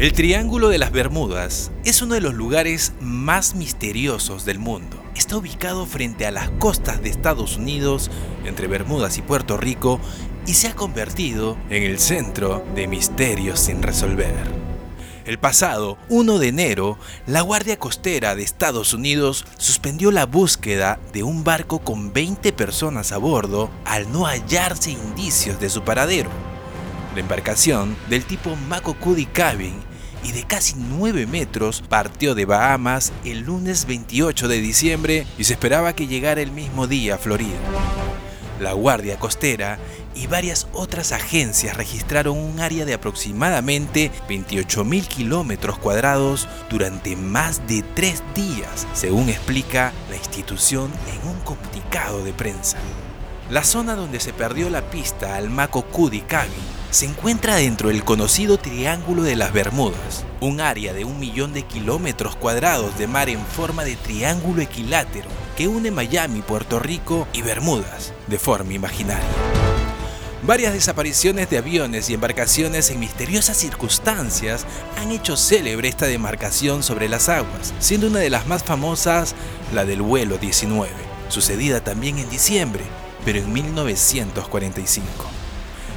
El Triángulo de las Bermudas es uno de los lugares más misteriosos del mundo. Está ubicado frente a las costas de Estados Unidos, entre Bermudas y Puerto Rico, y se ha convertido en el centro de misterios sin resolver. El pasado 1 de enero, la Guardia Costera de Estados Unidos suspendió la búsqueda de un barco con 20 personas a bordo al no hallarse indicios de su paradero. La embarcación, del tipo Mako Cudi Cabin, y de casi 9 metros partió de Bahamas el lunes 28 de diciembre y se esperaba que llegara el mismo día a Florida. La Guardia Costera y varias otras agencias registraron un área de aproximadamente 28.000 kilómetros cuadrados durante más de tres días, según explica la institución en un comunicado de prensa. La zona donde se perdió la pista al Mako Cudi Cabin se encuentra dentro del conocido Triángulo de las Bermudas, un área de un millón de kilómetros cuadrados de mar en forma de triángulo equilátero que une Miami, Puerto Rico y Bermudas de forma imaginaria. Varias desapariciones de aviones y embarcaciones en misteriosas circunstancias han hecho célebre esta demarcación sobre las aguas, siendo una de las más famosas la del vuelo 19, sucedida también en diciembre, pero en 1945.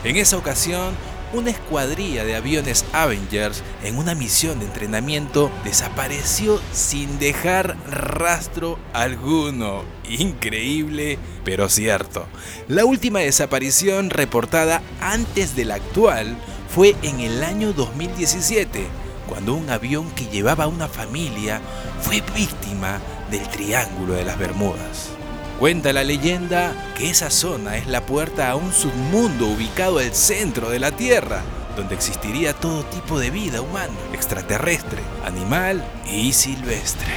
En esa ocasión, una escuadrilla de aviones Avengers en una misión de entrenamiento desapareció sin dejar rastro alguno. Increíble, pero cierto. La última desaparición reportada antes de la actual fue en el año 2017, cuando un avión que llevaba a una familia fue víctima del Triángulo de las Bermudas. Cuenta la leyenda que esa zona es la puerta a un submundo ubicado al centro de la Tierra, donde existiría todo tipo de vida humana, extraterrestre, animal y silvestre.